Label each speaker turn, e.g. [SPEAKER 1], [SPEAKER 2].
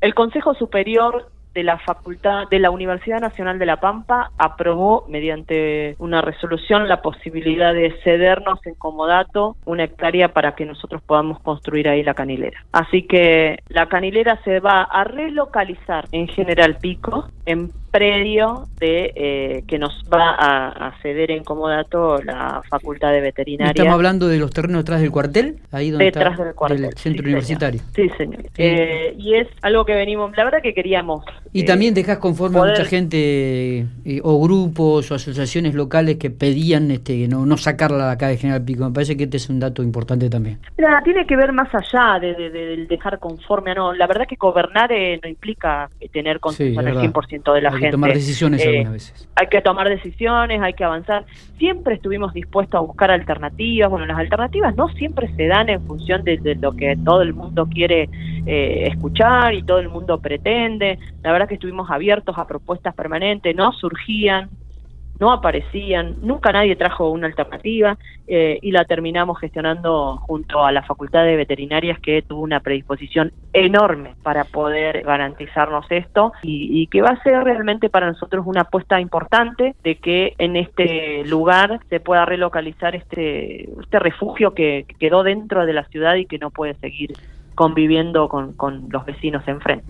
[SPEAKER 1] El Consejo Superior de la Facultad de la Universidad Nacional de La Pampa aprobó mediante una resolución la posibilidad de cedernos en comodato una hectárea para que nosotros podamos construir ahí la canilera. Así que la canilera se va a relocalizar en General Pico en predio de eh, que nos va a, ceder en comodato la Facultad de Veterinaria.
[SPEAKER 2] Estamos hablando de los terrenos detrás del cuartel,
[SPEAKER 1] ahí donde detrás del cuartel,
[SPEAKER 2] centro universitario.
[SPEAKER 1] Sí, señor. Eh, y es algo que venimos, la verdad que queríamos.
[SPEAKER 2] Y también eh, dejas conforme a mucha gente o grupos o asociaciones locales que pedían este no, no sacarla de acá de General Pico. Me parece que este es un dato importante también.
[SPEAKER 1] Mira, tiene que ver más allá de, del dejar conforme a no. La verdad que gobernar no implica tener consenso el 100% de la
[SPEAKER 2] hay que tomar decisiones eh, algunas veces.
[SPEAKER 1] Hay que tomar decisiones, hay que avanzar. Siempre estuvimos dispuestos a buscar alternativas. Bueno, las alternativas no siempre se dan en función de, lo que todo el mundo quiere eh, escuchar y todo el mundo pretende. La verdad que estuvimos abiertos a propuestas permanentes, no surgían no aparecían, nunca nadie trajo una alternativa eh, y la terminamos gestionando junto a la Facultad de Veterinarias que tuvo una predisposición enorme para poder garantizarnos esto y, que va a ser realmente para nosotros una apuesta importante de que en este lugar se pueda relocalizar este, este refugio que quedó dentro de la ciudad y que no puede seguir conviviendo con, con los vecinos enfrente.